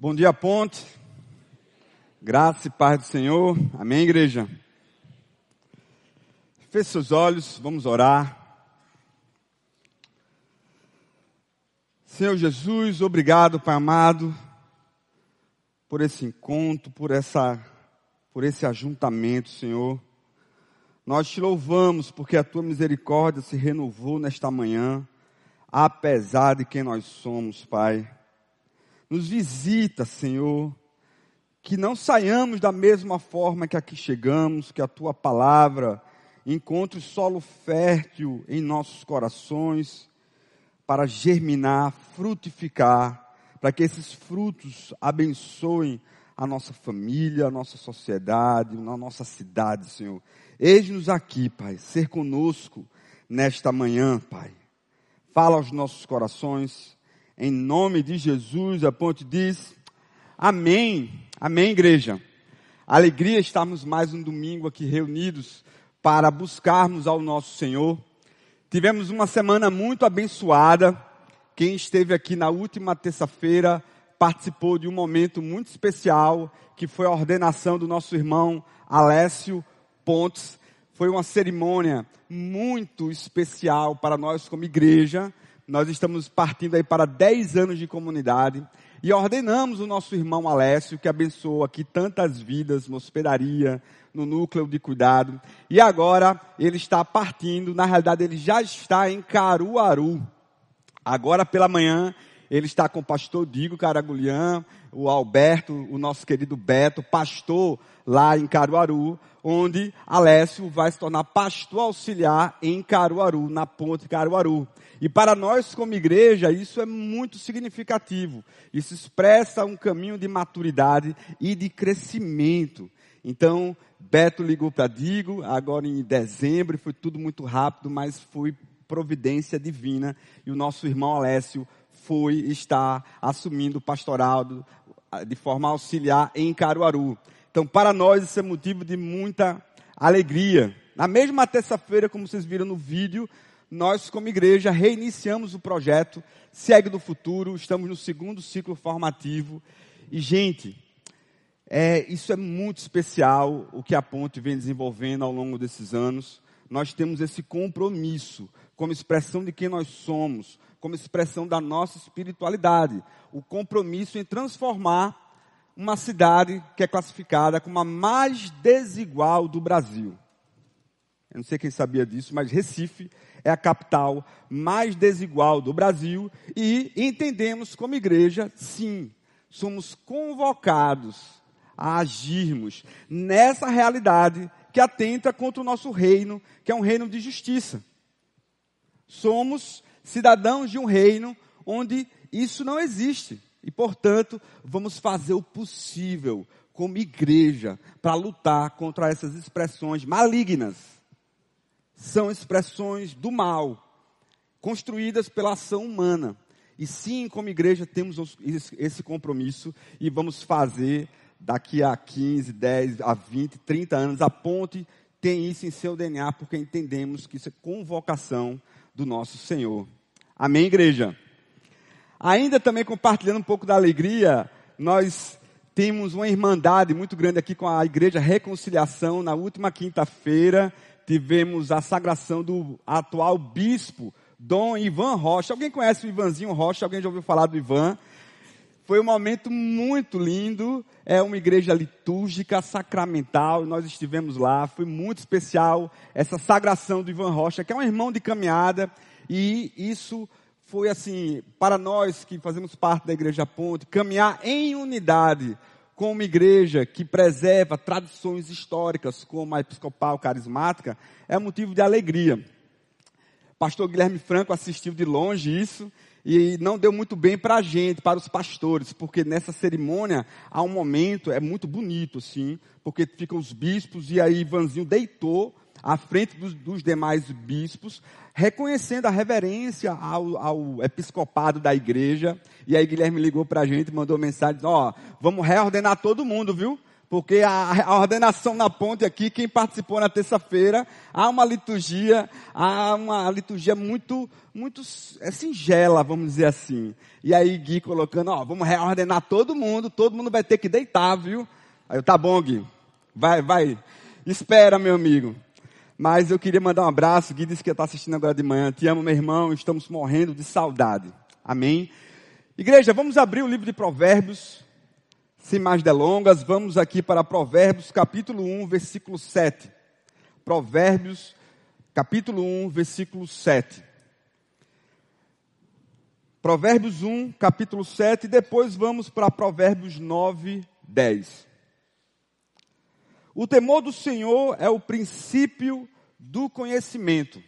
Bom dia, Ponte. Graça e paz do Senhor. Amém, igreja? Feche seus olhos, vamos orar. Senhor Jesus, obrigado, Pai amado, por esse encontro, por essa, por esse ajuntamento, Senhor. Nós te louvamos porque a tua misericórdia se renovou nesta manhã, apesar de quem nós somos, Pai. Nos visita, Senhor. Que não saiamos da mesma forma que aqui chegamos, que a tua palavra encontre solo fértil em nossos corações para germinar, frutificar, para que esses frutos abençoem a nossa família, a nossa sociedade, a nossa cidade, Senhor. Eis-nos aqui, Pai, ser conosco nesta manhã, Pai. Fala aos nossos corações, em nome de Jesus, a ponte diz, amém, amém igreja. Alegria estarmos mais um domingo aqui reunidos para buscarmos ao nosso Senhor. Tivemos uma semana muito abençoada. Quem esteve aqui na última terça-feira participou de um momento muito especial, que foi a ordenação do nosso irmão Alessio Pontes. Foi uma cerimônia muito especial para nós como igreja, nós estamos partindo aí para 10 anos de comunidade e ordenamos o nosso irmão Alessio, que abençoou aqui tantas vidas na hospedaria, no núcleo de cuidado. E agora ele está partindo, na realidade ele já está em Caruaru. Agora pela manhã ele está com o pastor Digo Caragulian, o Alberto, o nosso querido Beto, pastor lá em Caruaru, onde Alessio vai se tornar pastor auxiliar em Caruaru, na ponte Caruaru. E para nós como igreja, isso é muito significativo. Isso expressa um caminho de maturidade e de crescimento. Então, Beto ligou para Digo, agora em dezembro, foi tudo muito rápido, mas foi providência divina. E o nosso irmão Alessio foi estar assumindo o pastoral de forma auxiliar em Caruaru. Então, para nós, isso é motivo de muita alegria. Na mesma terça-feira, como vocês viram no vídeo, nós, como igreja, reiniciamos o projeto Segue do Futuro, estamos no segundo ciclo formativo. E, gente, é, isso é muito especial o que a Ponte vem desenvolvendo ao longo desses anos. Nós temos esse compromisso, como expressão de quem nós somos, como expressão da nossa espiritualidade. O compromisso em transformar uma cidade que é classificada como a mais desigual do Brasil. Eu não sei quem sabia disso, mas Recife é a capital mais desigual do Brasil e entendemos como igreja, sim, somos convocados a agirmos nessa realidade que atenta contra o nosso reino, que é um reino de justiça. Somos cidadãos de um reino onde isso não existe. E, portanto, vamos fazer o possível como igreja para lutar contra essas expressões malignas são expressões do mal, construídas pela ação humana. E sim, como igreja, temos esse compromisso e vamos fazer daqui a 15, 10, a 20, 30 anos. A ponte tem isso em seu DNA, porque entendemos que isso é convocação do nosso Senhor. Amém, igreja? Ainda também compartilhando um pouco da alegria, nós temos uma irmandade muito grande aqui com a Igreja Reconciliação na última quinta-feira tivemos a sagração do atual bispo, Dom Ivan Rocha. Alguém conhece o Ivanzinho Rocha? Alguém já ouviu falar do Ivan? Foi um momento muito lindo. É uma igreja litúrgica, sacramental. Nós estivemos lá. Foi muito especial essa sagração do Ivan Rocha, que é um irmão de caminhada. E isso foi assim, para nós que fazemos parte da Igreja Ponte, caminhar em unidade como uma igreja que preserva tradições históricas, como a episcopal carismática, é motivo de alegria. Pastor Guilherme Franco assistiu de longe isso e não deu muito bem para a gente, para os pastores, porque nessa cerimônia há um momento, é muito bonito, sim, porque ficam os bispos e aí Ivanzinho deitou à frente dos, dos demais bispos, reconhecendo a reverência ao, ao, episcopado da igreja. E aí Guilherme ligou para a gente, mandou mensagem, ó, oh, vamos reordenar todo mundo, viu? Porque a, a, ordenação na ponte aqui, quem participou na terça-feira, há uma liturgia, há uma liturgia muito, muito é singela, vamos dizer assim. E aí Gui colocando, ó, vamos reordenar todo mundo, todo mundo vai ter que deitar, viu? Aí eu, tá bom, Gui. Vai, vai. Espera, meu amigo. Mas eu queria mandar um abraço. Gui disse que está assistindo agora de manhã. Te amo, meu irmão. Estamos morrendo de saudade. Amém? Igreja, vamos abrir o livro de Provérbios. Sem mais delongas, vamos aqui para Provérbios, capítulo 1, versículo 7. Provérbios, capítulo 1, versículo 7. Provérbios 1, capítulo 7, e depois vamos para Provérbios 9, 10. O temor do Senhor é o princípio do conhecimento.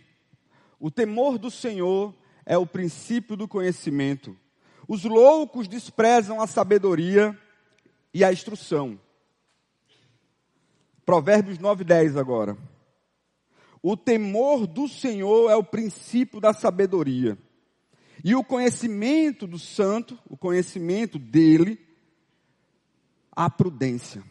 O temor do Senhor é o princípio do conhecimento. Os loucos desprezam a sabedoria e a instrução. Provérbios 9, 10 agora. O temor do Senhor é o princípio da sabedoria. E o conhecimento do santo, o conhecimento dele, a prudência.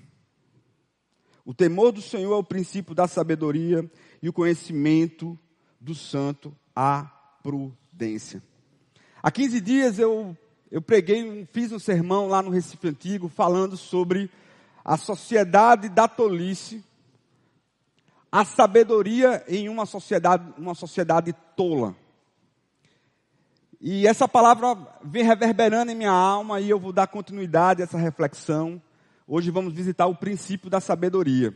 O temor do Senhor é o princípio da sabedoria e o conhecimento do santo, a prudência. Há 15 dias eu eu preguei, fiz um sermão lá no Recife Antigo falando sobre a sociedade da tolice, a sabedoria em uma sociedade, uma sociedade tola. E essa palavra vem reverberando em minha alma e eu vou dar continuidade a essa reflexão. Hoje vamos visitar o princípio da sabedoria.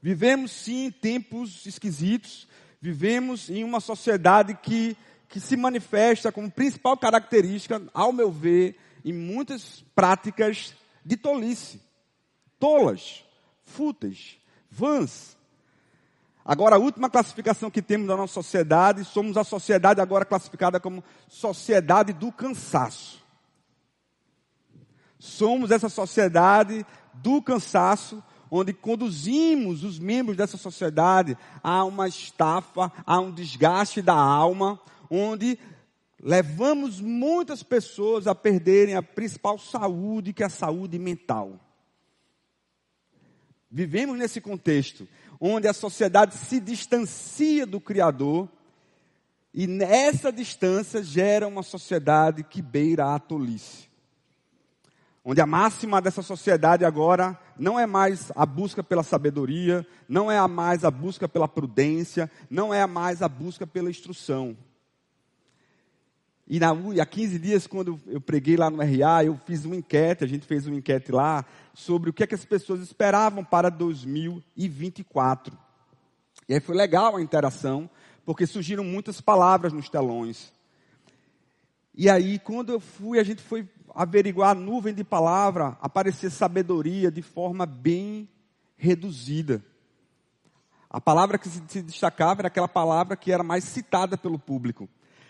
Vivemos sim tempos esquisitos, vivemos em uma sociedade que que se manifesta como principal característica, ao meu ver, em muitas práticas de tolice. Tolas, fúteis, vãs. Agora, a última classificação que temos na nossa sociedade, somos a sociedade agora classificada como sociedade do cansaço. Somos essa sociedade do cansaço, onde conduzimos os membros dessa sociedade a uma estafa, a um desgaste da alma, onde levamos muitas pessoas a perderem a principal saúde, que é a saúde mental. Vivemos nesse contexto, onde a sociedade se distancia do Criador, e nessa distância gera uma sociedade que beira a tolice. Onde a máxima dessa sociedade agora não é mais a busca pela sabedoria, não é mais a busca pela prudência, não é mais a busca pela instrução. E na, há 15 dias, quando eu preguei lá no RA, eu fiz uma enquete, a gente fez uma enquete lá, sobre o que, é que as pessoas esperavam para 2024. E aí foi legal a interação, porque surgiram muitas palavras nos telões. E aí, quando eu fui, a gente foi averiguar a nuvem de palavra, aparecia sabedoria de forma bem reduzida. A palavra que se destacava era aquela palavra que era mais citada pelo público.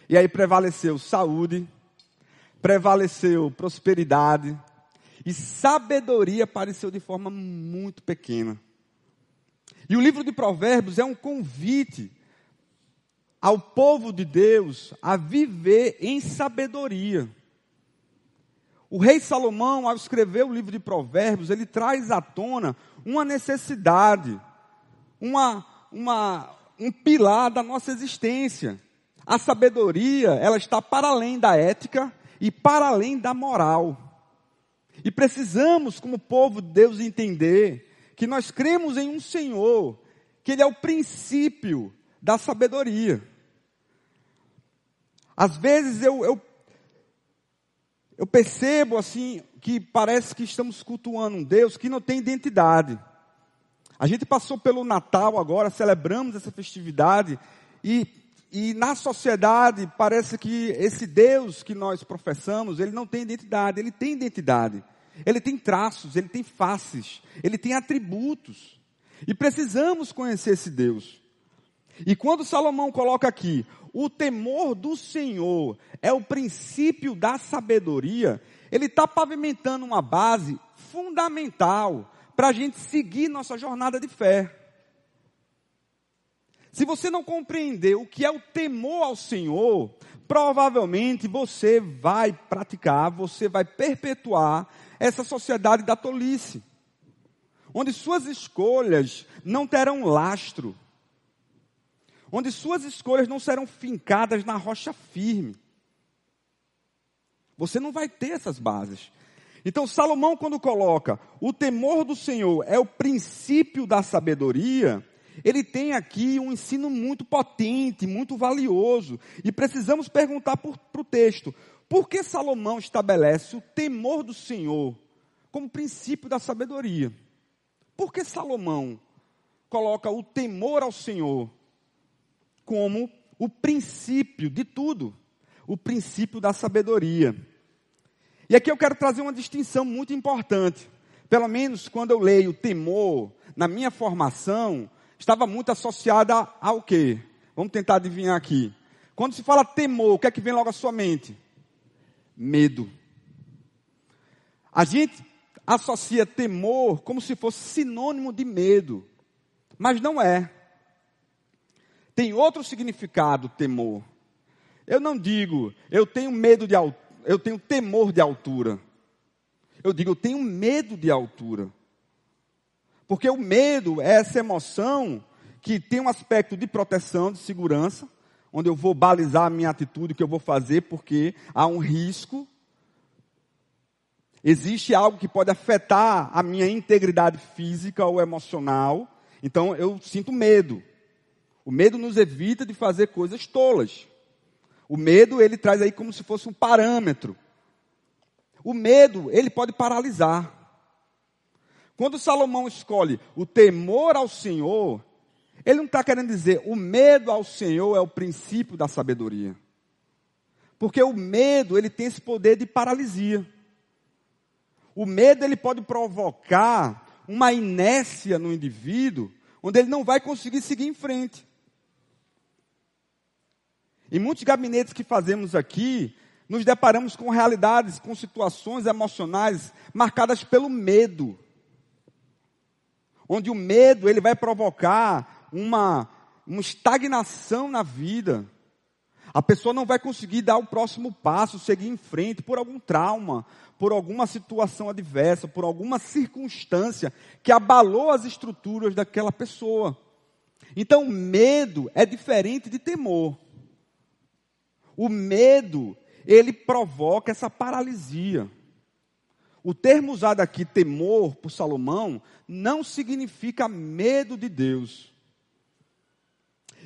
E aí prevaleceu saúde, prevaleceu prosperidade, e sabedoria apareceu de forma muito pequena. E o livro de Provérbios é um convite ao povo de Deus a viver em sabedoria. O rei Salomão, ao escrever o livro de Provérbios, ele traz à tona uma necessidade, uma, uma, um pilar da nossa existência. A sabedoria, ela está para além da ética e para além da moral. E precisamos, como povo de Deus, entender que nós cremos em um Senhor, que Ele é o princípio da sabedoria. Às vezes eu, eu, eu percebo assim, que parece que estamos cultuando um Deus que não tem identidade. A gente passou pelo Natal agora, celebramos essa festividade, e e na sociedade parece que esse Deus que nós professamos, ele não tem identidade, ele tem identidade. Ele tem traços, ele tem faces, ele tem atributos. E precisamos conhecer esse Deus. E quando Salomão coloca aqui, o temor do Senhor é o princípio da sabedoria, ele está pavimentando uma base fundamental para a gente seguir nossa jornada de fé. Se você não compreender o que é o temor ao Senhor, provavelmente você vai praticar, você vai perpetuar essa sociedade da tolice. onde suas escolhas não terão lastro, onde suas escolhas não serão fincadas na rocha firme. Você não vai ter essas bases. Então, Salomão, quando coloca o temor do Senhor é o princípio da sabedoria, ele tem aqui um ensino muito potente, muito valioso. E precisamos perguntar para o texto: por que Salomão estabelece o temor do Senhor como princípio da sabedoria? Por que Salomão coloca o temor ao Senhor como o princípio de tudo? O princípio da sabedoria. E aqui eu quero trazer uma distinção muito importante. Pelo menos quando eu leio temor, na minha formação, estava muito associada ao quê? Vamos tentar adivinhar aqui. Quando se fala temor, o que é que vem logo à sua mente? Medo. A gente associa temor como se fosse sinônimo de medo, mas não é. Tem outro significado temor. Eu não digo, eu tenho medo de eu tenho temor de altura. Eu digo, eu tenho medo de altura. Porque o medo é essa emoção que tem um aspecto de proteção, de segurança, onde eu vou balizar a minha atitude, o que eu vou fazer, porque há um risco. Existe algo que pode afetar a minha integridade física ou emocional. Então eu sinto medo. O medo nos evita de fazer coisas tolas. O medo, ele traz aí como se fosse um parâmetro. O medo, ele pode paralisar. Quando Salomão escolhe o temor ao Senhor, ele não está querendo dizer o medo ao Senhor é o princípio da sabedoria. Porque o medo, ele tem esse poder de paralisia. O medo, ele pode provocar uma inércia no indivíduo, onde ele não vai conseguir seguir em frente. Em muitos gabinetes que fazemos aqui, nos deparamos com realidades, com situações emocionais marcadas pelo medo. Onde o medo ele vai provocar uma, uma estagnação na vida. A pessoa não vai conseguir dar o próximo passo, seguir em frente por algum trauma, por alguma situação adversa, por alguma circunstância que abalou as estruturas daquela pessoa. Então, medo é diferente de temor. O medo, ele provoca essa paralisia. O termo usado aqui, temor, por Salomão, não significa medo de Deus.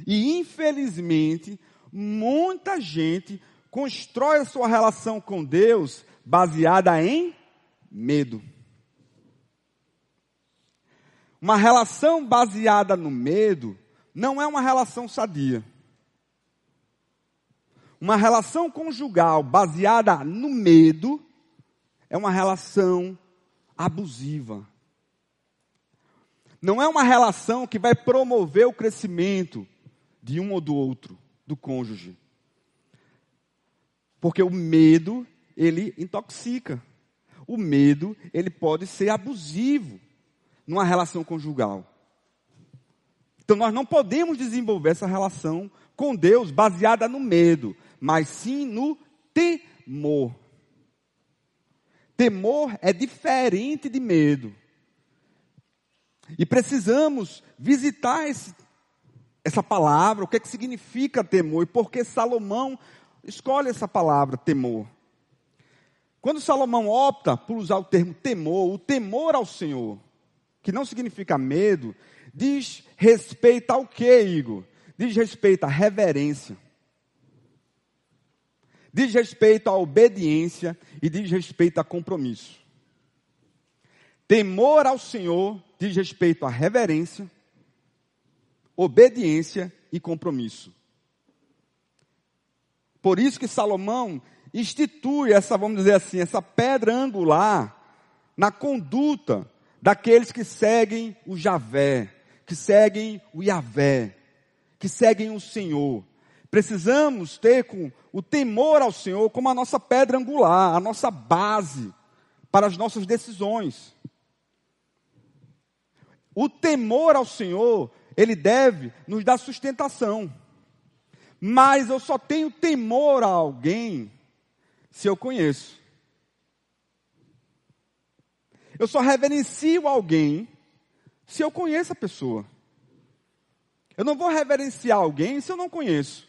E, infelizmente, muita gente constrói a sua relação com Deus baseada em medo. Uma relação baseada no medo não é uma relação sadia. Uma relação conjugal baseada no medo é uma relação abusiva. Não é uma relação que vai promover o crescimento de um ou do outro, do cônjuge. Porque o medo, ele intoxica. O medo, ele pode ser abusivo numa relação conjugal. Então nós não podemos desenvolver essa relação com Deus baseada no medo, mas sim no temor. Temor é diferente de medo. E precisamos visitar esse, essa palavra, o que, é que significa temor e por que Salomão escolhe essa palavra, temor. Quando Salomão opta por usar o termo temor, o temor ao Senhor, que não significa medo, diz respeito ao que, Igor? Diz respeito à reverência diz respeito à obediência e diz respeito a compromisso. Temor ao Senhor diz respeito à reverência, obediência e compromisso. Por isso que Salomão institui essa, vamos dizer assim, essa pedra angular na conduta daqueles que seguem o Javé, que seguem o Yavé, que seguem o Senhor. Precisamos ter com o temor ao Senhor como a nossa pedra angular, a nossa base para as nossas decisões. O temor ao Senhor, ele deve nos dar sustentação. Mas eu só tenho temor a alguém se eu conheço. Eu só reverencio alguém se eu conheço a pessoa. Eu não vou reverenciar alguém se eu não conheço.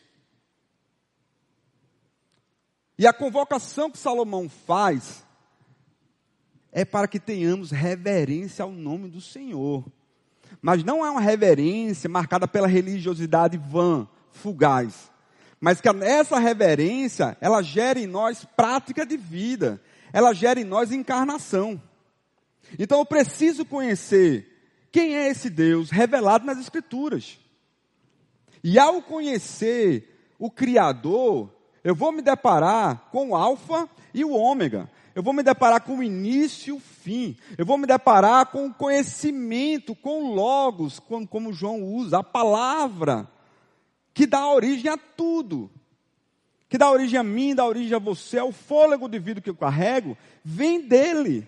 E a convocação que Salomão faz é para que tenhamos reverência ao nome do Senhor. Mas não é uma reverência marcada pela religiosidade vã, fugaz. Mas que essa reverência, ela gera em nós prática de vida. Ela gera em nós encarnação. Então eu preciso conhecer quem é esse Deus revelado nas Escrituras. E ao conhecer o Criador, eu vou me deparar com o Alfa e o Ômega. Eu vou me deparar com o início e o fim. Eu vou me deparar com o conhecimento, com o Logos, como, como João usa, a palavra, que dá origem a tudo. Que dá origem a mim, dá origem a você, ao fôlego de vida que eu carrego, vem dele.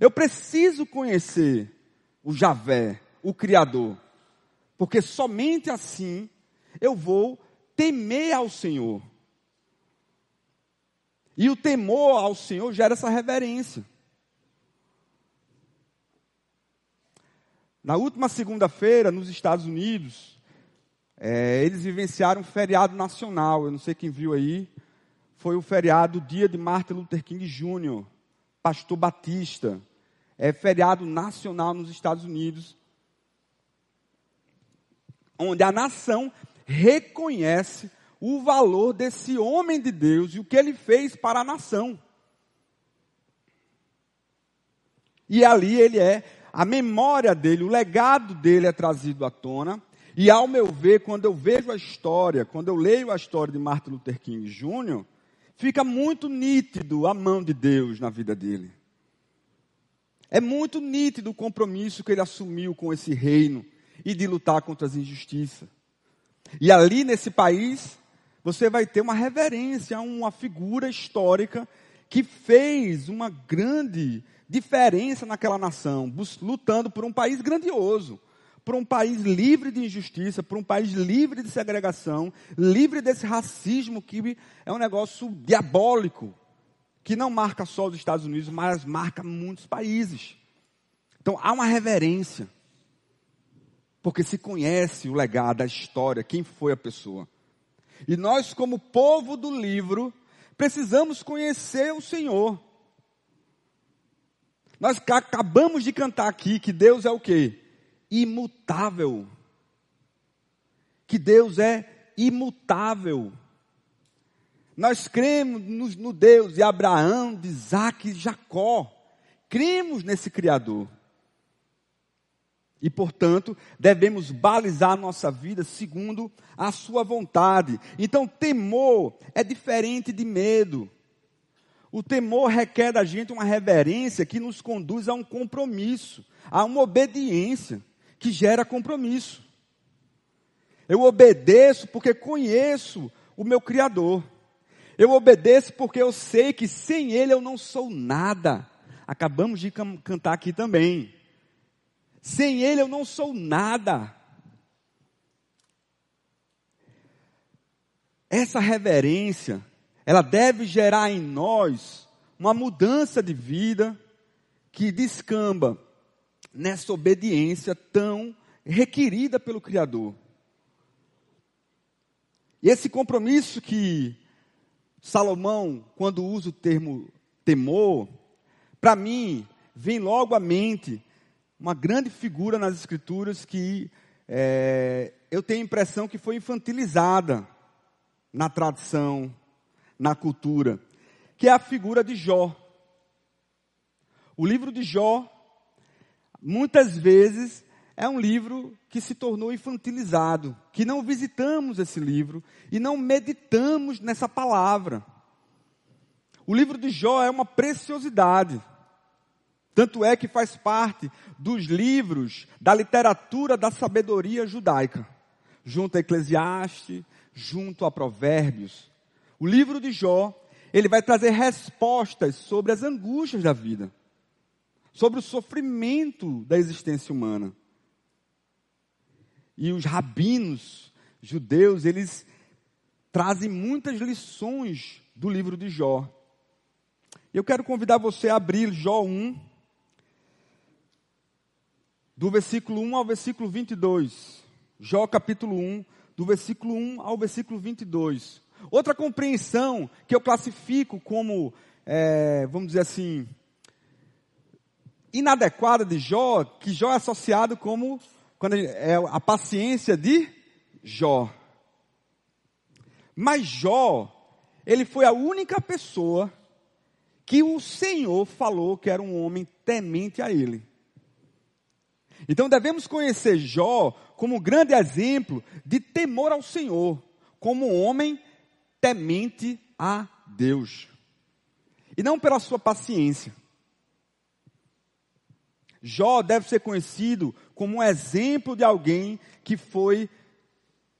Eu preciso conhecer o Javé, o Criador. Porque somente assim eu vou temer ao Senhor. E o temor ao Senhor gera essa reverência. Na última segunda-feira, nos Estados Unidos, é, eles vivenciaram um feriado nacional. Eu não sei quem viu aí. Foi o feriado dia de Martin Luther King Jr., pastor batista. É feriado nacional nos Estados Unidos, onde a nação reconhece o valor desse homem de Deus e o que ele fez para a nação. E ali ele é, a memória dele, o legado dele é trazido à tona. E ao meu ver, quando eu vejo a história, quando eu leio a história de Martin Luther King Jr., fica muito nítido a mão de Deus na vida dele. É muito nítido o compromisso que ele assumiu com esse reino e de lutar contra as injustiças. E ali nesse país, você vai ter uma reverência a uma figura histórica que fez uma grande diferença naquela nação, lutando por um país grandioso, por um país livre de injustiça, por um país livre de segregação, livre desse racismo que é um negócio diabólico, que não marca só os Estados Unidos, mas marca muitos países. Então há uma reverência, porque se conhece o legado, a história, quem foi a pessoa. E nós, como povo do livro, precisamos conhecer o Senhor. Nós acabamos de cantar aqui que Deus é o quê? Imutável. Que Deus é imutável. Nós cremos no, Deus de Abraão, de Isaac e Jacó. Cremos nesse Criador. E, portanto, devemos balizar nossa vida segundo a sua vontade. Então, temor é diferente de medo. O temor requer da gente uma reverência que nos conduz a um compromisso, a uma obediência que gera compromisso. Eu obedeço porque conheço o meu Criador. Eu obedeço porque eu sei que sem Ele eu não sou nada. Acabamos de cantar aqui também. Sem Ele eu não sou nada. Essa reverência, ela deve gerar em nós uma mudança de vida que descamba nessa obediência tão requerida pelo Criador. E esse compromisso que Salomão, quando usa o termo temor, para mim, vem logo à mente uma grande figura nas Escrituras que é, eu tenho a impressão que foi infantilizada na tradição, na cultura, que é a figura de Jó. O livro de Jó, muitas vezes, é um livro que se tornou infantilizado, que não visitamos esse livro e não meditamos nessa palavra. O livro de Jó é uma preciosidade. Tanto é que faz parte dos livros da literatura da sabedoria judaica, junto a Eclesiastes, junto a Provérbios. O livro de Jó, ele vai trazer respostas sobre as angústias da vida, sobre o sofrimento da existência humana. E os rabinos judeus, eles trazem muitas lições do livro de Jó. Eu quero convidar você a abrir Jó 1, do versículo 1 ao versículo 22. Jó capítulo 1, do versículo 1 ao versículo 22. Outra compreensão que eu classifico como, é, vamos dizer assim, inadequada de Jó, que Jó é associado como quando é a paciência de Jó. Mas Jó, ele foi a única pessoa que o Senhor falou que era um homem temente a ele. Então devemos conhecer Jó como um grande exemplo de temor ao Senhor, como um homem temente a Deus. E não pela sua paciência. Jó deve ser conhecido como um exemplo de alguém que foi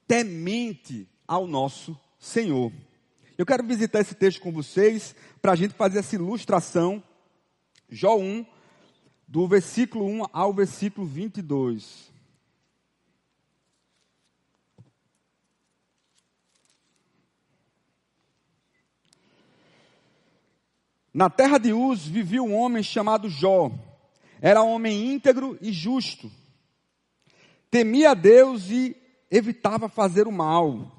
temente ao nosso Senhor. Eu quero visitar esse texto com vocês para a gente fazer essa ilustração. Jó 1, do versículo 1 ao versículo 22. Na terra de Uz vivia um homem chamado Jó. Era homem íntegro e justo. Temia a Deus e evitava fazer o mal.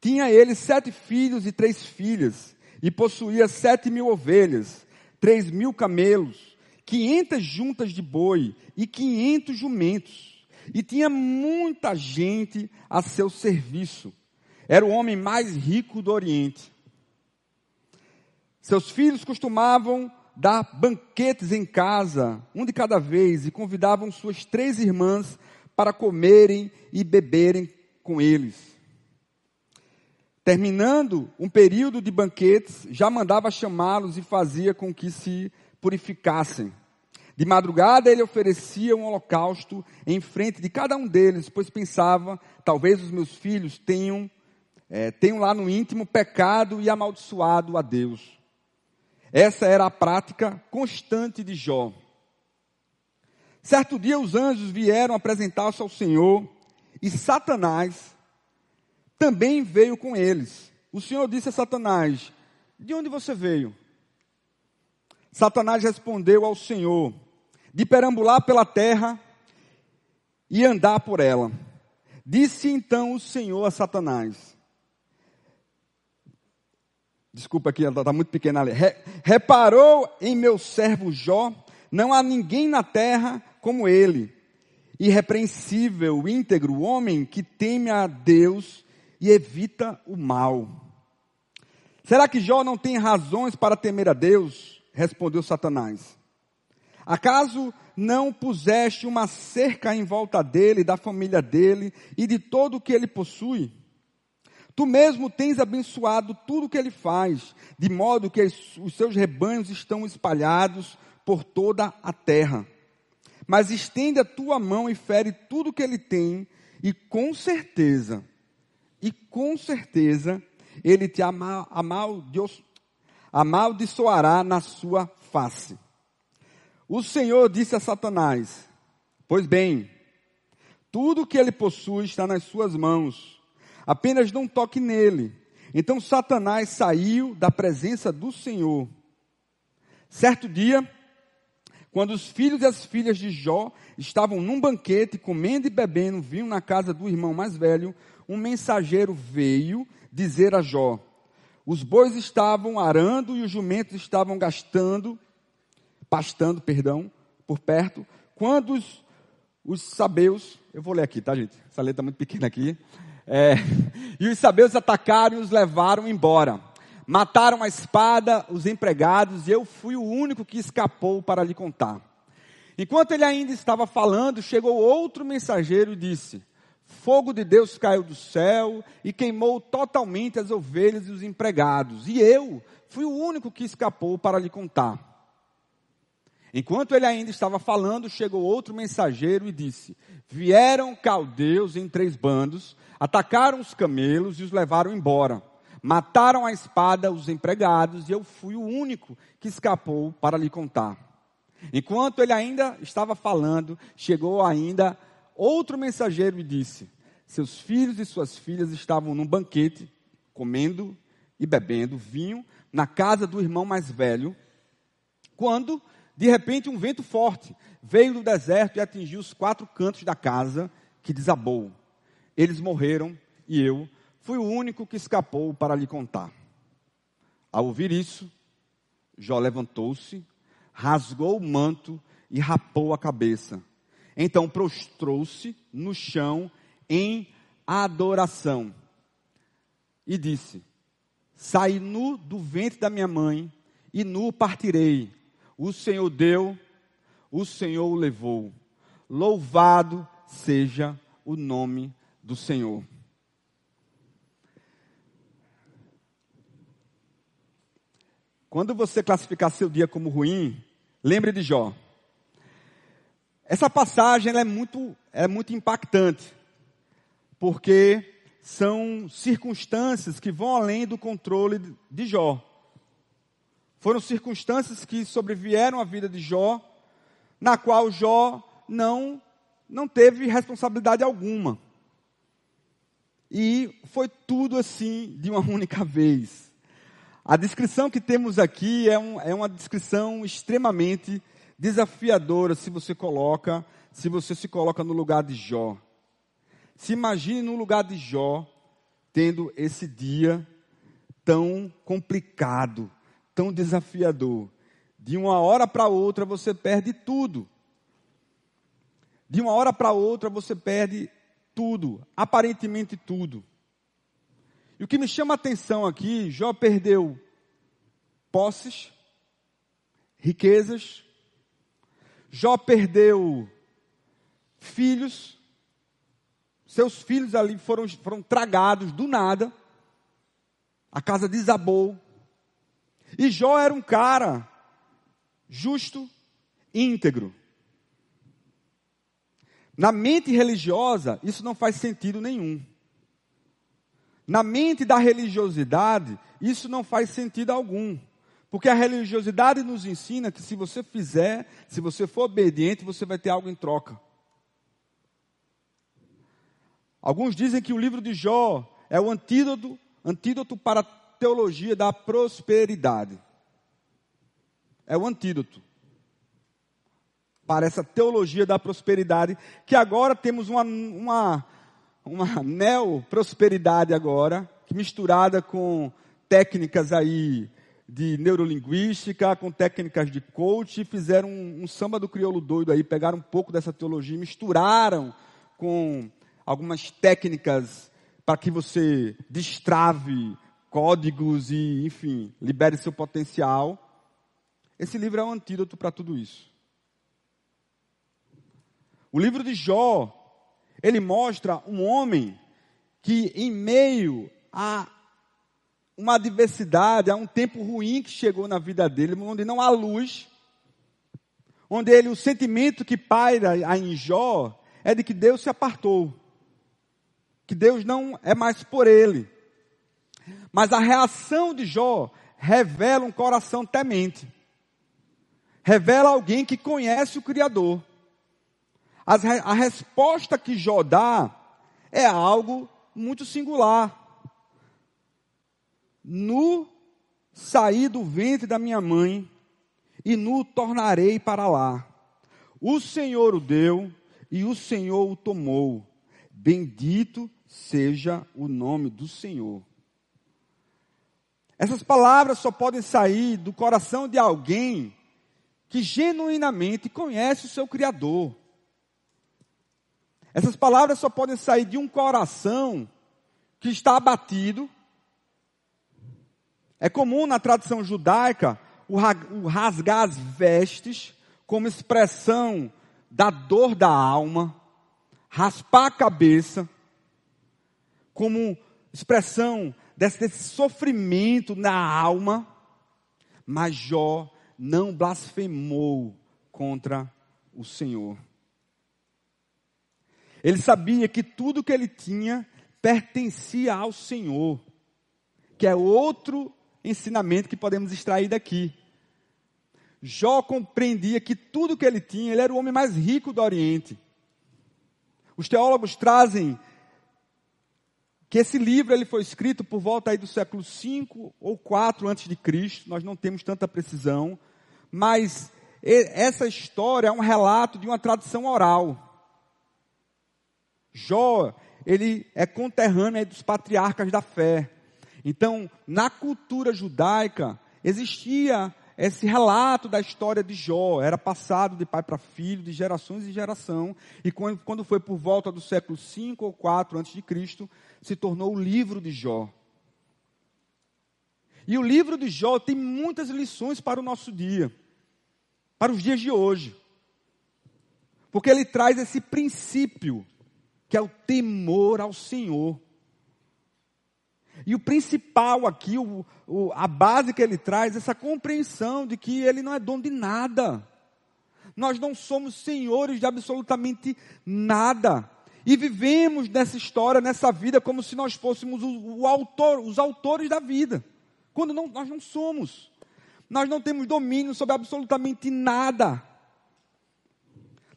Tinha ele sete filhos e três filhas, e possuía sete mil ovelhas, três mil camelos, quinhentas juntas de boi e quinhentos jumentos. E tinha muita gente a seu serviço. Era o homem mais rico do Oriente. Seus filhos costumavam dar banquetes em casa, um de cada vez, e convidavam suas três irmãs para comerem e beberem com eles. Terminando um período de banquetes, já mandava chamá-los e fazia com que se purificassem. De madrugada ele oferecia um holocausto em frente de cada um deles, pois pensava, talvez os meus filhos tenham, é, tenham lá no íntimo pecado e amaldiçoado a Deus. Essa era a prática constante de Jó. Certo dia os anjos vieram apresentar-se ao Senhor e Satanás também veio com eles. O Senhor disse a Satanás: De onde você veio? Satanás respondeu ao Senhor: De perambular pela terra e andar por ela. Disse então o Senhor a Satanás: Desculpa aqui, está muito pequena ali. Reparou em meu servo Jó, não há ninguém na terra como ele. Irrepreensível, íntegro, homem que teme a Deus e evita o mal. Será que Jó não tem razões para temer a Deus? Respondeu Satanás. Acaso não puseste uma cerca em volta dele, da família dele e de todo o que ele possui? Tu mesmo tens abençoado tudo o que ele faz, de modo que os seus rebanhos estão espalhados por toda a terra. Mas estende a tua mão e fere tudo o que ele tem, e com certeza, e com certeza, ele te amaldiçoará na sua face. O Senhor disse a Satanás: Pois bem, tudo o que ele possui está nas suas mãos apenas não toque nele. Então Satanás saiu da presença do Senhor. Certo dia, quando os filhos e as filhas de Jó estavam num banquete, comendo e bebendo vinho na casa do irmão mais velho, um mensageiro veio dizer a Jó: Os bois estavam arando e os jumentos estavam gastando, pastando, perdão, por perto, quando os, os sabeus, eu vou ler aqui, tá gente? Essa letra está muito pequena aqui. É, e os sabeus atacaram e os levaram embora. Mataram a espada os empregados e eu fui o único que escapou para lhe contar. Enquanto ele ainda estava falando, chegou outro mensageiro e disse: Fogo de Deus caiu do céu e queimou totalmente as ovelhas e os empregados. E eu fui o único que escapou para lhe contar. Enquanto ele ainda estava falando, chegou outro mensageiro e disse: Vieram caldeus em três bandos Atacaram os camelos e os levaram embora. Mataram a espada os empregados e eu fui o único que escapou para lhe contar. Enquanto ele ainda estava falando, chegou ainda outro mensageiro e disse: Seus filhos e suas filhas estavam num banquete, comendo e bebendo vinho na casa do irmão mais velho, quando De repente, um vento forte veio do deserto e atingiu os quatro cantos da casa, que desabou. Eles morreram e eu fui o único que escapou para lhe contar. Ao ouvir isso, Jó levantou-se, rasgou o manto e rapou a cabeça. Então prostrou-se no chão em adoração e disse: Saí nu do ventre da minha mãe e nu partirei. O Senhor deu, o Senhor o levou. Louvado seja o nome do Senhor. Quando você classificar seu dia como ruim, lembre de Jó. Essa passagem é, muito, é muito impactante, porque são circunstâncias que vão além do controle de Jó. Foram circunstâncias que sobrevieram à vida de Jó, na qual Jó não, não teve responsabilidade alguma. E foi tudo assim de uma única vez. A descrição que temos aqui é, um, é uma descrição extremamente desafiadora se você coloca, se você se coloca no lugar de Jó. Se imagine no lugar de Jó, tendo esse dia tão complicado, tão desafiador. De uma hora para outra você perde tudo. De uma hora para outra você perde tudo, aparentemente tudo. E o que me chama a atenção aqui, Jó perdeu posses, riquezas, Jó perdeu filhos, seus filhos ali foram, foram tragados do nada, a casa desabou, e Jó era um cara justo, íntegro. Na mente religiosa, isso não faz sentido nenhum. Na mente da religiosidade, isso não faz sentido algum. Porque a religiosidade nos ensina que se você fizer, se você for obediente, você vai ter algo em troca. Alguns dizem que o livro de Jó é o antídoto, antídoto para teologia da prosperidade. É o antídoto para essa teologia da prosperidade, que agora temos uma, uma uma neo-prosperidade agora, misturada com técnicas aí de neurolinguística, com técnicas de coach, fizeram um, um samba do crioulo doido aí, pegaram um pouco dessa teologia, misturaram com algumas técnicas para que você destrave códigos e, enfim, libere seu potencial. Esse livro é um antídoto para tudo isso. O livro de Jó ele mostra um homem que, em meio a uma adversidade, a um tempo ruim que chegou na vida dele, onde não há luz, onde ele, o sentimento que paira em Jó é de que Deus se apartou, que Deus não é mais por ele. Mas a reação de Jó revela um coração temente, revela alguém que conhece o Criador a resposta que Jó dá é algo muito singular. Nu saí do ventre da minha mãe e nu tornarei para lá. O Senhor o deu e o Senhor o tomou. Bendito seja o nome do Senhor. Essas palavras só podem sair do coração de alguém que genuinamente conhece o seu Criador. Essas palavras só podem sair de um coração que está abatido. É comum na tradição judaica o rasgar as vestes como expressão da dor da alma, raspar a cabeça como expressão desse, desse sofrimento na alma. Mas Jó não blasfemou contra o Senhor. Ele sabia que tudo que ele tinha pertencia ao Senhor, que é outro ensinamento que podemos extrair daqui. Jó compreendia que tudo que ele tinha, ele era o homem mais rico do Oriente. Os teólogos trazem que esse livro ele foi escrito por volta aí do século 5 ou 4 antes de Cristo, nós não temos tanta precisão, mas essa história é um relato de uma tradição oral. Jó, ele é conterrâneo dos patriarcas da fé. Então, na cultura judaica, existia esse relato da história de Jó, era passado de pai para filho, de gerações em geração, e quando foi por volta do século 5 ou 4 antes de Cristo, se tornou o livro de Jó. E o livro de Jó tem muitas lições para o nosso dia, para os dias de hoje. Porque ele traz esse princípio, que é o temor ao Senhor. E o principal aqui, o, o, a base que ele traz, essa compreensão de que ele não é dono de nada. Nós não somos senhores de absolutamente nada. E vivemos nessa história, nessa vida, como se nós fôssemos o, o autor, os autores da vida. Quando não, nós não somos. Nós não temos domínio sobre absolutamente nada.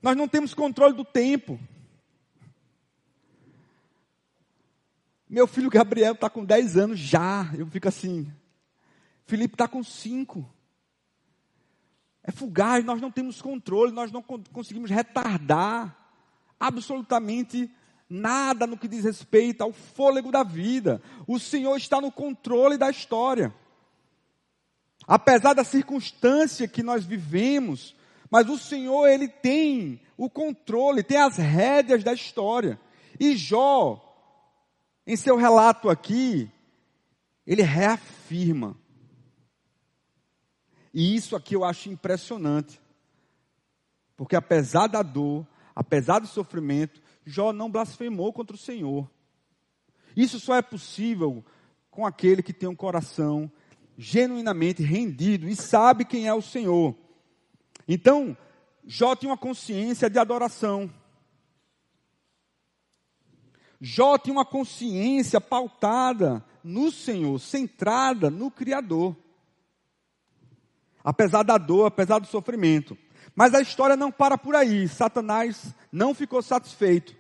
Nós não temos controle do tempo. Meu filho Gabriel está com 10 anos já. Eu fico assim. Felipe está com 5. É fugaz, nós não temos controle, nós não conseguimos retardar absolutamente nada no que diz respeito ao fôlego da vida. O Senhor está no controle da história. Apesar da circunstância que nós vivemos, mas o Senhor, Ele tem o controle, tem as rédeas da história. E Jó, em seu relato aqui, ele reafirma. E isso aqui eu acho impressionante. Porque apesar da dor, apesar do sofrimento, Jó não blasfemou contra o Senhor. Isso só é possível com aquele que tem um coração genuinamente rendido e sabe quem é o Senhor. Então, Jó tinha uma consciência de adoração. Jó tinha uma consciência pautada no Senhor, centrada no Criador. Apesar da dor, apesar do sofrimento. Mas a história não para por aí. Satanás não ficou satisfeito.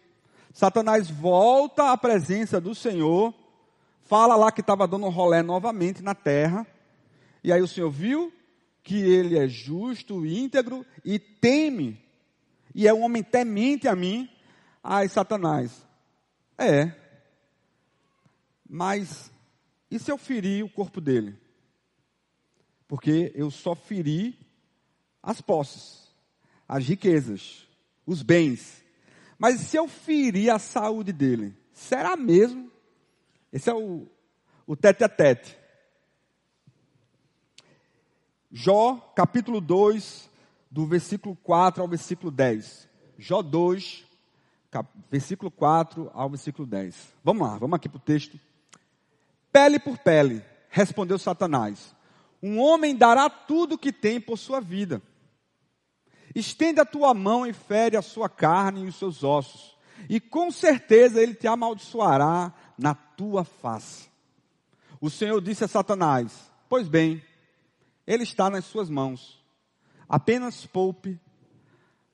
Satanás volta à presença do Senhor, fala lá que estava dando um rolé novamente na terra. E aí o Senhor viu que ele é justo, íntegro e teme. E é um homem temente a mim. Ai, Satanás, é. Mas e se eu ferir o corpo dele? Porque eu só feri as posses, as riquezas, os bens. Mas se eu ferir a saúde dele, será mesmo? Esse é o, o tete a tete. Jó, capítulo 2, do versículo 4 ao versículo 10. Jó 2, versículo 4 ao versículo 10. Vamos lá, vamos aqui para o texto. Pele por pele, respondeu Satanás: Um homem dará tudo o que tem por sua vida. Estende a tua mão e fere a sua carne e os seus ossos, e com certeza ele te amaldiçoará na tua face. O Senhor disse a Satanás: Pois bem, ele está nas suas mãos. Apenas poupe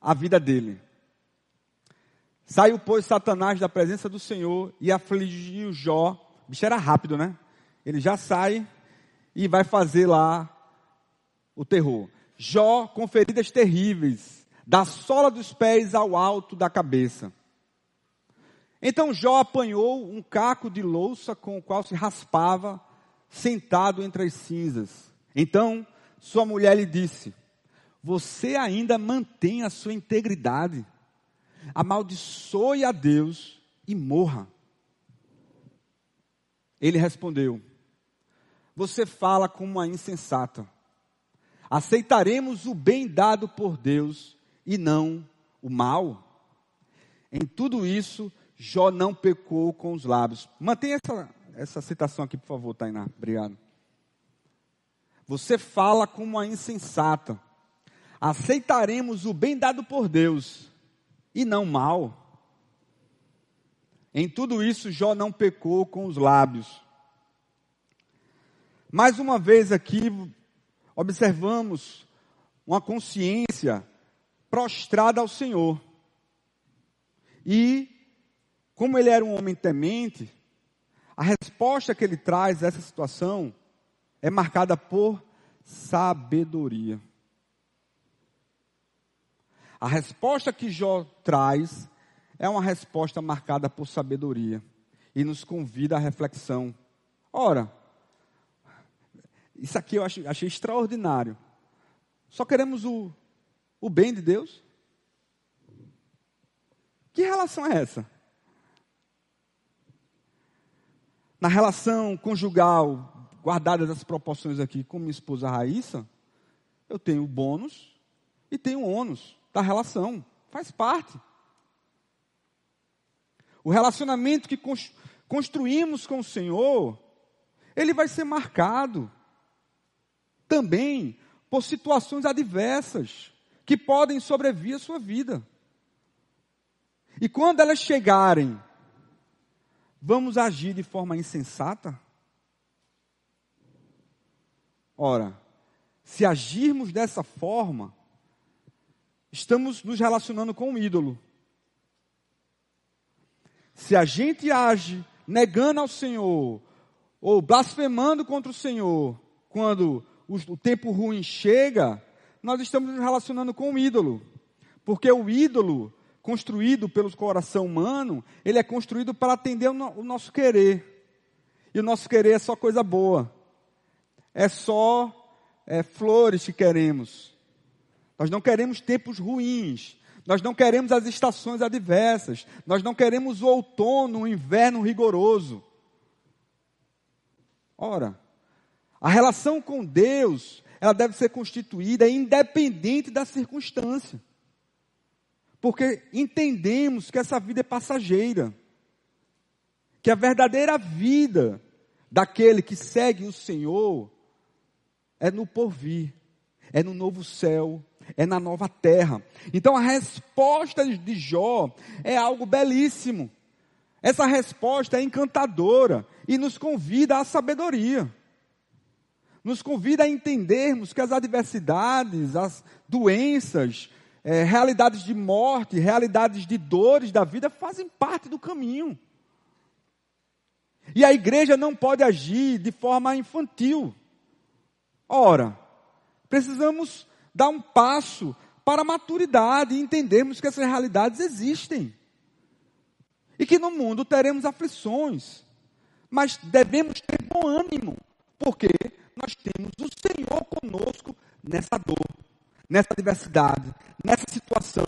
a vida dele. Saiu, pois, Satanás da presença do Senhor e afligiu Jó. O bicho era rápido, né? Ele já sai e vai fazer lá o terror. Jó com feridas terríveis, da sola dos pés ao alto da cabeça. Então Jó apanhou um caco de louça com o qual se raspava, sentado entre as cinzas. Então sua mulher lhe disse: Você ainda mantém a sua integridade amaldiçoe a Deus e morra. Ele respondeu: Você fala como uma insensata. Aceitaremos o bem dado por Deus e não o mal? Em tudo isso, Jó não pecou com os lábios. Mantenha essa, essa citação aqui, por favor, Tainá. Obrigado. Você fala como uma insensata. Aceitaremos o bem dado por Deus e não mal. Em tudo isso, Jó não pecou com os lábios. Mais uma vez aqui, observamos uma consciência prostrada ao Senhor. E, como ele era um homem temente, a resposta que ele traz a essa situação é marcada por sabedoria. A resposta que Jó traz é uma resposta marcada por sabedoria e nos convida à reflexão. Ora, isso aqui eu achei, achei extraordinário. Só queremos o, o bem de Deus? Que relação é essa? Na relação conjugal, guardadas as proporções aqui com minha esposa Raíssa, eu tenho bônus e tenho ônus da relação. Faz parte. O relacionamento que construímos com o Senhor, ele vai ser marcado também por situações adversas que podem sobrevir à sua vida. E quando elas chegarem, vamos agir de forma insensata? Ora, se agirmos dessa forma, estamos nos relacionando com um ídolo. Se a gente age negando ao Senhor, ou blasfemando contra o Senhor, quando o, tempo ruim chega, nós estamos nos relacionando com um ídolo. Porque o ídolo, construído pelo coração humano, ele é construído para atender o, no, o nosso querer. E o nosso querer é só coisa boa. É só é, flores que queremos. Nós não queremos tempos ruins. Nós não queremos as estações adversas. Nós não queremos o outono, o inverno rigoroso. Ora, a relação com Deus, ela deve ser constituída independente da circunstância. Porque entendemos que essa vida é passageira. Que a verdadeira vida daquele que segue o Senhor é no porvir, é no novo céu, é na nova terra. Então a resposta de Jó é algo belíssimo. Essa resposta é encantadora e nos convida à sabedoria nos convida a entendermos que as adversidades, as doenças, é, realidades de morte, realidades de dores da vida fazem parte do caminho. E a igreja não pode agir de forma infantil. Ora, precisamos dar um passo para a maturidade e entendermos que essas realidades existem. E que no mundo teremos aflições. Mas devemos ter bom ânimo. Por quê? nós temos o Senhor conosco nessa dor, nessa adversidade, nessa situação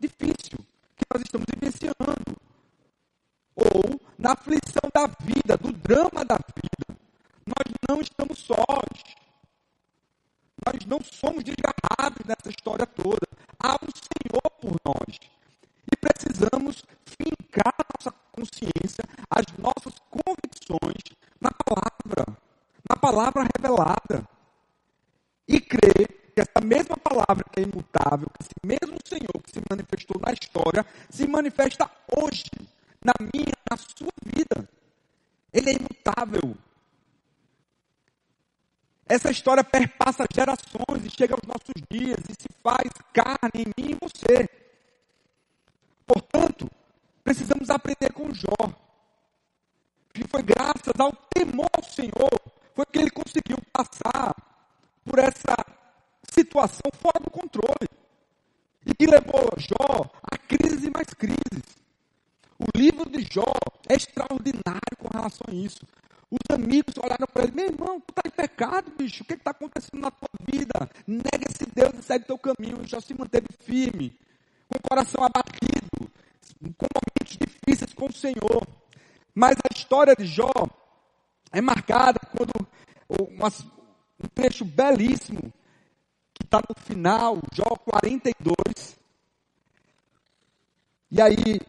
difícil que nós estamos vivenciando. Ou na aflição da vida, do drama da vida. Nós não estamos sós. Nós não somos desgarrados nessa história toda. Há um Senhor por nós. E precisamos fincar a nossa consciência, as nossas convicções na palavra na palavra revelada. E crer que essa mesma palavra que é imutável, que esse mesmo Senhor que se manifestou na história, se manifesta hoje, na minha, na sua vida. Ele é imutável. Essa história perpassa gerações e chega aos nossos dias e se faz carne em mim e você. Portanto, precisamos aprender com Jó. Que foi graças ao temor ao Senhor foi que ele conseguiu passar por essa situação fora do controle. E que levou Jó a crises e mais crises. O livro de Jó é extraordinário com relação a isso. Os amigos olharam para ele, meu irmão, tu está em pecado, bicho, o que está acontecendo na tua vida? Nega esse Deus e segue teu caminho. E Jó se manteve firme, com o coração abatido, com momentos difíceis com o Senhor. Mas a história de Jó é marcada quando um trecho belíssimo que está no final, Jó 42. E aí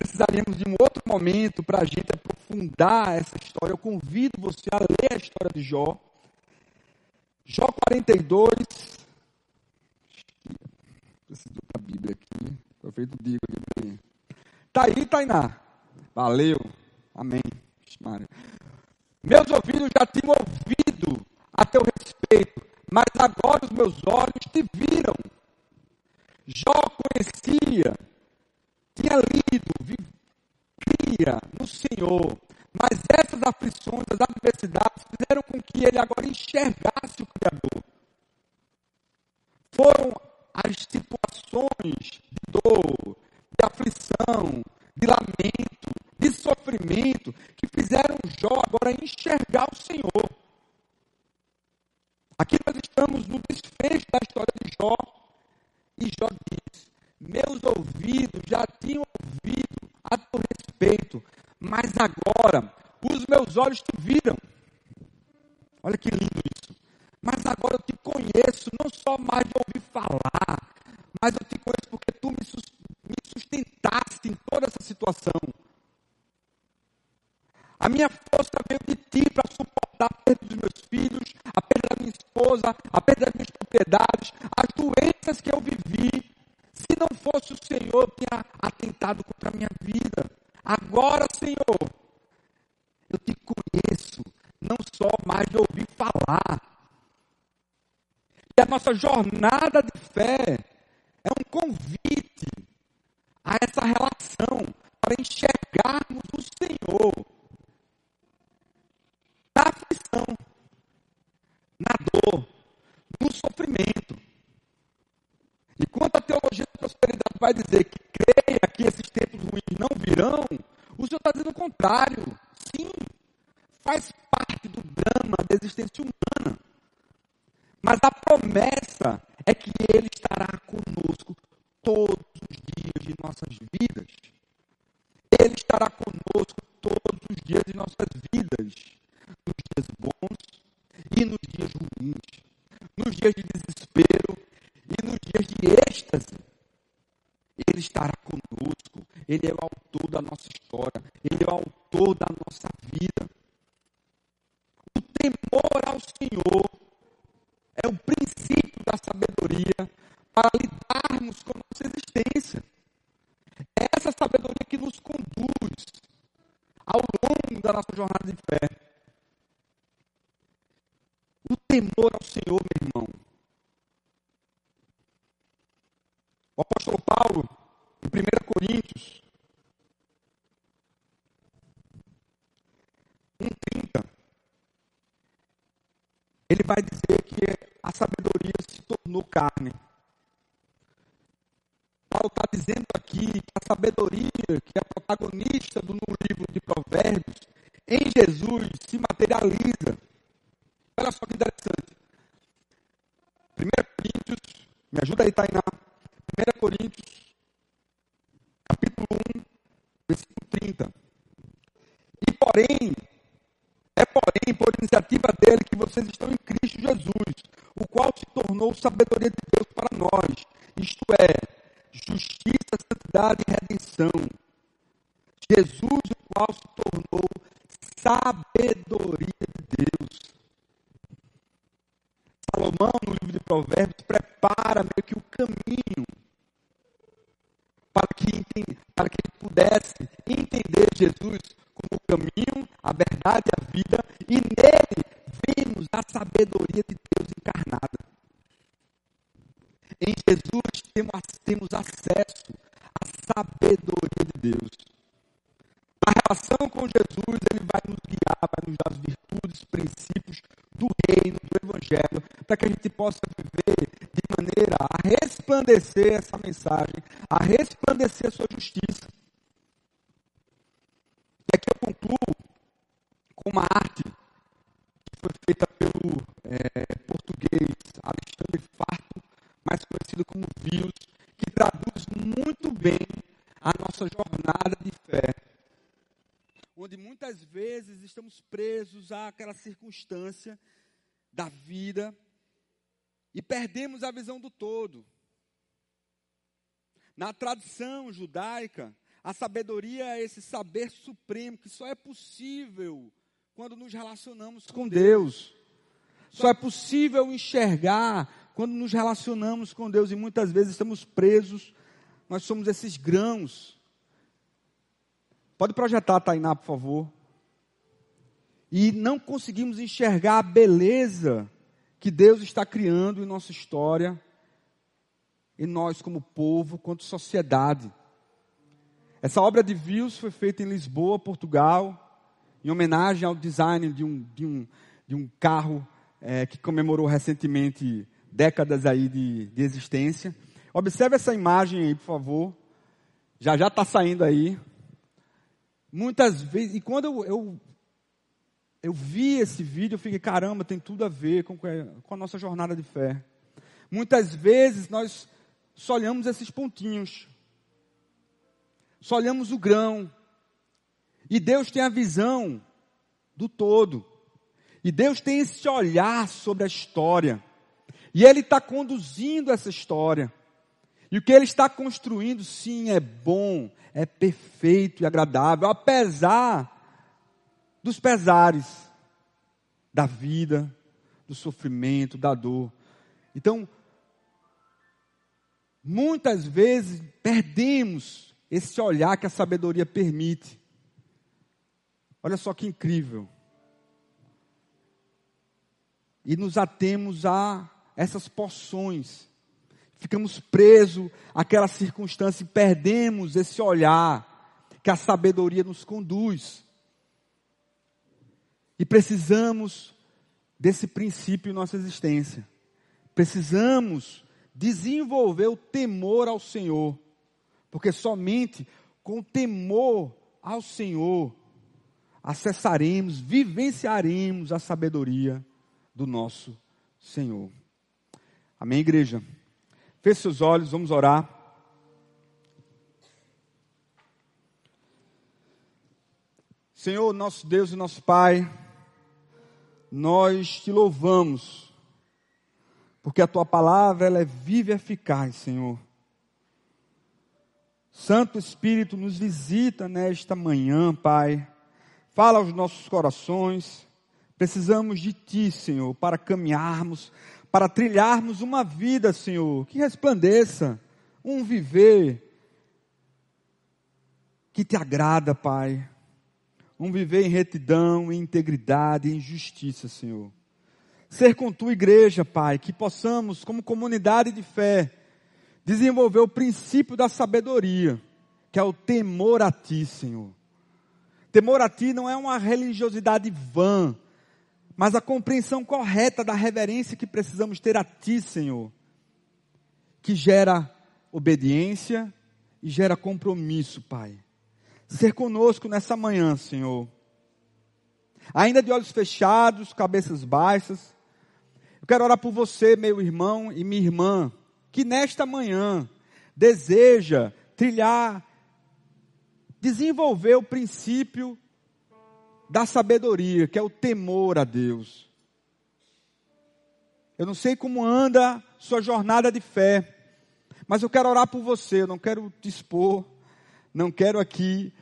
precisaríamos de um outro momento para a gente aprofundar essa história. Eu convido você a ler a história de Jó. Jó 42. Preciso da Bíblia aqui. Foi feito digo aqui. Tá aí, Tainá. Valeu. Amém. Meus ouvidos já tinham ouvido a teu respeito, mas agora os meus olhos te viram. Jó conhecia, tinha lido, vivia no Senhor, mas essas aflições, as adversidades fizeram com que ele agora enxergasse o Criador. Foram as situações de dor, de aflição, de lamento, de sofrimento, que fizeram Jó agora enxergar o Senhor. Aqui nós estamos no desfecho da história de Jó, e Jó diz: Meus ouvidos já tinham ouvido a teu respeito, mas agora os meus olhos te viram. Olha que lindo isso. Mas agora eu te conheço, não só mais de ouvir falar, mas eu te conheço porque tu me sustentaste em toda essa situação. A minha força veio de ti para suportar a perda dos meus filhos, a perda da minha esposa, a perda das minhas propriedades, as doenças que eu vivi. Se não fosse o Senhor, eu tinha atentado contra a minha vida. Agora, Senhor, eu te conheço, não só mais de ouvir falar. E a nossa jornada de fé é um convite a essa relação para enxergarmos o Senhor na aflição, na dor, no sofrimento. E quando a teologia da prosperidade vai dizer que creia que esses tempos ruins não virão, o Senhor está dizendo o contrário. Sim, faz parte do drama da existência humana. Mas a promessa é que Ele estará conosco todos os dias de nossas vidas. Ele estará conosco todos os dias de nossas vidas. Nos dias bons e nos dias ruins. Nos dias de desespero e nos dias de êxtase. Ele estará conosco. Ele é o autor da nossa história. Ele é o autor da nossa vida. O temor ao Senhor é o princípio da sabedoria para lidarmos com a nossa existência. É essa sabedoria que nos conduz ao longo da nossa jornada de fé. O temor ao Senhor, meu irmão. O apóstolo Paulo, em 1 Coríntios, 1,30, ele vai dizer que a sabedoria se tornou carne. Paulo está dizendo aqui que a sabedoria, que é protagonista do livro de Provérbios, em Jesus se materializa. Olha só que interessante. 1 Coríntios, me ajuda aí, Tainá. 1 Coríntios, capítulo 1, versículo 30. E porém, é porém por iniciativa dele que vocês estão em Cristo Jesus, o qual se tornou sabedoria de Deus para nós, isto é, justiça, santidade e redenção. Jesus, o qual se tornou sabedoria de Deus. Salomão, no livro de Provérbios, prepara meio que o caminho para que, para que ele pudesse entender Jesus como o caminho, a verdade e a vida, e nele vemos a sabedoria de Deus encarnada. Em Jesus temos, temos acesso à sabedoria de Deus. Na relação com Jesus, ele vai nos guiar, vai nos dar as virtudes, princípios do reino, do evangelho, para que a gente possa viver de maneira a resplandecer essa mensagem, a resplandecer sua justiça. E aqui eu concluo com uma arte que foi feita pelo é, português Alexandre Farto, mais conhecido como Vios, que traduz muito bem a nossa jornada de fé. Onde muitas vezes estamos presos àquela circunstância da vida e perdemos a visão do todo. Na tradição judaica, a sabedoria é esse saber supremo que só é possível quando nos relacionamos com Deus. Só é possível enxergar quando nos relacionamos com Deus e muitas vezes estamos presos. Nós somos esses grãos. Pode projetar, Tainá, por favor. E não conseguimos enxergar a beleza que Deus está criando em nossa história, em nós como povo, quanto sociedade. Essa obra de Vils foi feita em Lisboa, Portugal, em homenagem ao design de um, de um, de um carro é, que comemorou recentemente décadas aí de, de existência. Observe essa imagem aí, por favor. Já já está saindo aí. Muitas vezes, e quando eu, eu, eu, vi esse vídeo, eu fiquei, caramba, tem tudo a ver com, com a nossa jornada de fé. Muitas vezes nós só olhamos esses pontinhos, só olhamos o grão, e Deus tem a visão do todo, e Deus tem esse olhar sobre a história, e Ele está conduzindo essa história. E o que ele está construindo, sim, é bom, é perfeito e agradável, apesar dos pesares da vida, do sofrimento, da dor. Então, muitas vezes perdemos esse olhar que a sabedoria permite. Olha só que incrível. E nos atemos a essas porções ficamos presos àquela circunstância e perdemos esse olhar que a sabedoria nos conduz. E precisamos desse princípio em nossa existência. Precisamos desenvolver o temor ao Senhor, porque somente com temor ao Senhor acessaremos, vivenciaremos a sabedoria do nosso Senhor. Amém, igreja? Feche seus olhos, vamos orar. Senhor, nosso Deus e nosso Pai, nós te louvamos, porque a tua palavra ela é viva e eficaz, Senhor. Santo Espírito nos visita nesta manhã, Pai. Fala aos nossos corações. Precisamos de Ti, Senhor, para caminharmos para trilharmos uma vida, Senhor, que resplandeça, um viver que te agrada, Pai. Um viver em retidão, em integridade, em justiça, Senhor. Ser com tua igreja, Pai, que possamos, como comunidade de fé, desenvolver o princípio da sabedoria, que é o temor a ti, Senhor. Temor a ti não é uma religiosidade vã, mas a compreensão correta da reverência que precisamos ter a Ti, Senhor, que gera obediência e gera compromisso, Pai. Ser conosco nessa manhã, Senhor. Ainda de olhos fechados, cabeças baixas, quero orar por você, meu irmão e minha irmã, que nesta manhã deseja trilhar, desenvolver o princípio da sabedoria, que é o temor a Deus. Eu não sei como anda sua jornada de fé, mas eu quero orar por você, eu não quero te expor, não quero aqui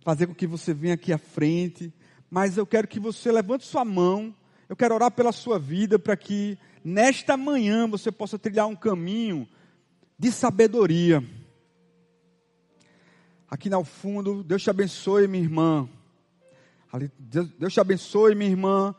fazer com que você venha aqui à frente, mas eu quero que você levante sua mão, eu quero orar pela sua vida para que nesta manhã você possa trilhar um caminho de sabedoria. Aqui no fundo, Deus te abençoe, minha irmã. Deus te abençoe, minha irmã.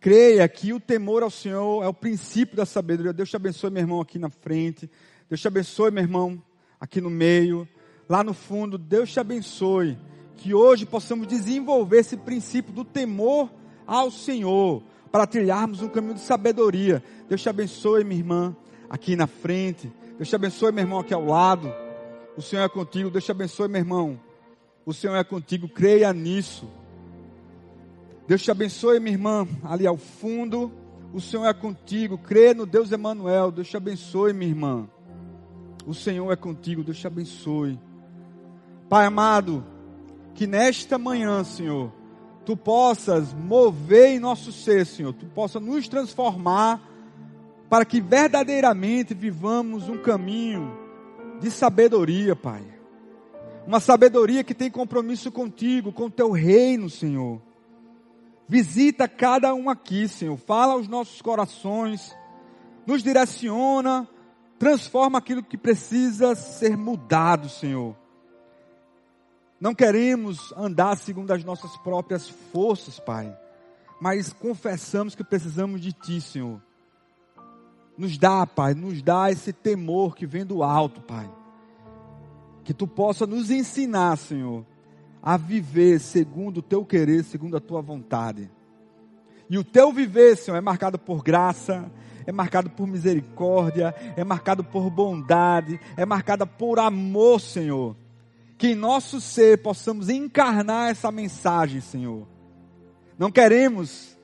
Creia que o temor ao Senhor é o princípio da sabedoria. Deus te abençoe, meu irmão, aqui na frente. Deus te abençoe, meu irmão, aqui no meio. Lá no fundo, Deus te abençoe. Que hoje possamos desenvolver esse princípio do temor ao Senhor, para trilharmos um caminho de sabedoria. Deus te abençoe, minha irmã, aqui na frente. Deus te abençoe, meu irmão, aqui ao lado. O Senhor é contigo. Deus te abençoe, meu irmão. O Senhor é contigo. Creia nisso. Deus te abençoe, minha irmã, ali ao fundo. O Senhor é contigo. Crê no Deus Emanuel. Deus te abençoe, minha irmã. O Senhor é contigo. Deus te abençoe. Pai amado, que nesta manhã, Senhor, tu possas mover em nosso ser, Senhor, tu possa nos transformar para que verdadeiramente vivamos um caminho de sabedoria, Pai. Uma sabedoria que tem compromisso contigo, com o teu reino, Senhor. Visita cada um aqui, Senhor. Fala aos nossos corações. Nos direciona. Transforma aquilo que precisa ser mudado, Senhor. Não queremos andar segundo as nossas próprias forças, Pai. Mas confessamos que precisamos de Ti, Senhor. Nos dá, Pai, nos dá esse temor que vem do alto, Pai. Que Tu possa nos ensinar, Senhor, a viver segundo o teu querer, segundo a tua vontade. E o teu viver, Senhor, é marcado por graça, é marcado por misericórdia, é marcado por bondade, é marcado por amor, Senhor. Que em nosso ser possamos encarnar essa mensagem, Senhor. Não queremos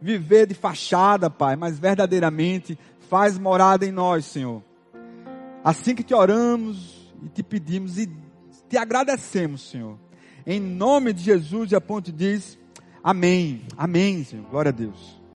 viver de fachada, Pai, mas verdadeiramente faz morada em nós, Senhor. Assim que te oramos e te pedimos e te agradecemos, Senhor. Em nome de Jesus, e a ponte diz: Amém. Amém, Senhor. Glória a Deus.